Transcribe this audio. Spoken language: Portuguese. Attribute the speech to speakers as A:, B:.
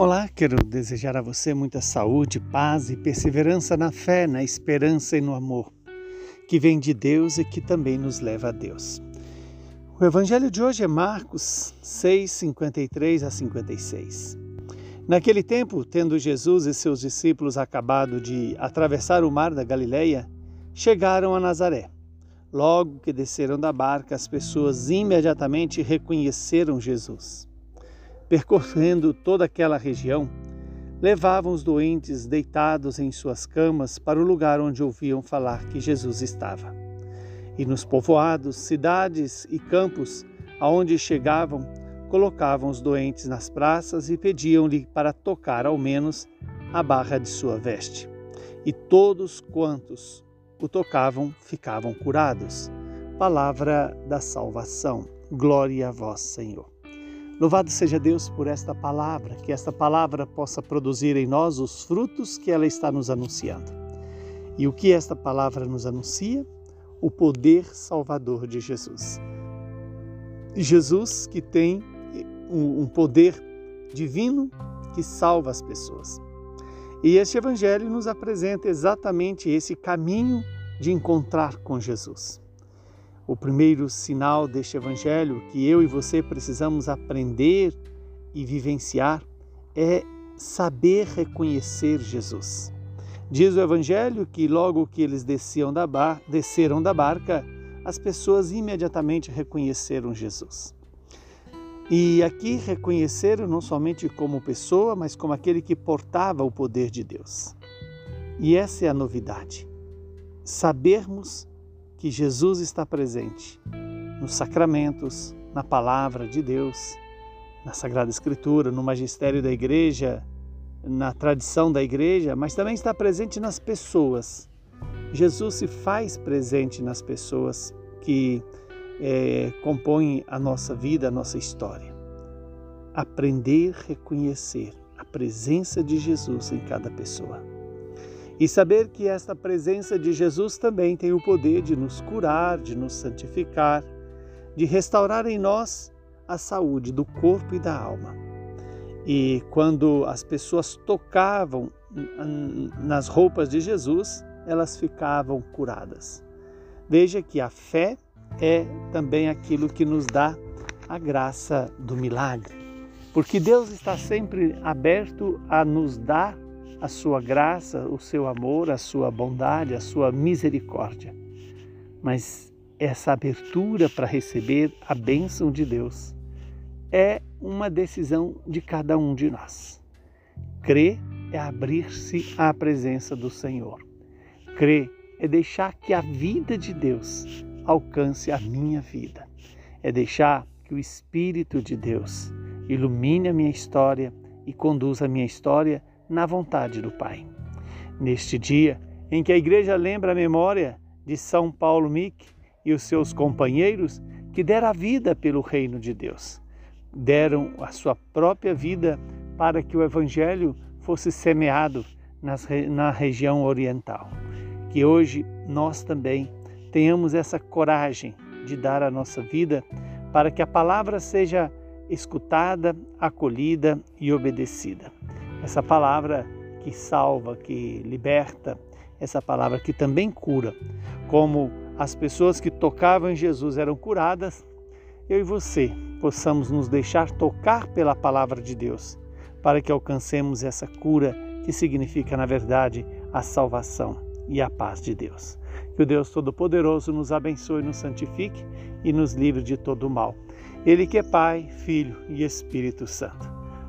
A: Olá, quero desejar a você muita saúde, paz e perseverança na fé, na esperança e no amor, que vem de Deus e que também nos leva a Deus. O evangelho de hoje é Marcos 6, 53 a 56. Naquele tempo, tendo Jesus e seus discípulos acabado de atravessar o mar da Galileia, chegaram a Nazaré. Logo que desceram da barca, as pessoas imediatamente reconheceram Jesus percorrendo toda aquela região, levavam os doentes deitados em suas camas para o lugar onde ouviam falar que Jesus estava. E nos povoados, cidades e campos aonde chegavam, colocavam os doentes nas praças e pediam-lhe para tocar ao menos a barra de sua veste. E todos quantos o tocavam ficavam curados. Palavra da salvação. Glória a vós, Senhor. Louvado seja Deus por esta palavra, que esta palavra possa produzir em nós os frutos que ela está nos anunciando. E o que esta palavra nos anuncia? O poder salvador de Jesus. Jesus que tem um poder divino que salva as pessoas. E este evangelho nos apresenta exatamente esse caminho de encontrar com Jesus. O primeiro sinal deste evangelho que eu e você precisamos aprender e vivenciar é saber reconhecer Jesus. Diz o evangelho que logo que eles desciam da bar, desceram da barca, as pessoas imediatamente reconheceram Jesus. E aqui reconheceram não somente como pessoa, mas como aquele que portava o poder de Deus. E essa é a novidade. Sabermos que Jesus está presente nos sacramentos, na palavra de Deus, na Sagrada Escritura, no magistério da igreja, na tradição da igreja, mas também está presente nas pessoas. Jesus se faz presente nas pessoas que é, compõem a nossa vida, a nossa história. Aprender reconhecer a presença de Jesus em cada pessoa. E saber que esta presença de Jesus também tem o poder de nos curar, de nos santificar, de restaurar em nós a saúde do corpo e da alma. E quando as pessoas tocavam nas roupas de Jesus, elas ficavam curadas. Veja que a fé é também aquilo que nos dá a graça do milagre, porque Deus está sempre aberto a nos dar a sua graça, o seu amor, a sua bondade, a sua misericórdia. Mas essa abertura para receber a bênção de Deus é uma decisão de cada um de nós. Crer é abrir-se à presença do Senhor. Crer é deixar que a vida de Deus alcance a minha vida. É deixar que o Espírito de Deus ilumine a minha história e conduza a minha história na vontade do Pai. Neste dia em que a igreja lembra a memória de São Paulo Mick e os seus companheiros que deram a vida pelo reino de Deus, deram a sua própria vida para que o evangelho fosse semeado nas, na região oriental. Que hoje nós também tenhamos essa coragem de dar a nossa vida para que a palavra seja escutada, acolhida e obedecida. Essa palavra que salva, que liberta, essa palavra que também cura. Como as pessoas que tocavam em Jesus eram curadas, eu e você possamos nos deixar tocar pela palavra de Deus, para que alcancemos essa cura que significa, na verdade, a salvação e a paz de Deus. Que o Deus Todo-Poderoso nos abençoe, nos santifique e nos livre de todo o mal. Ele que é Pai, Filho e Espírito Santo.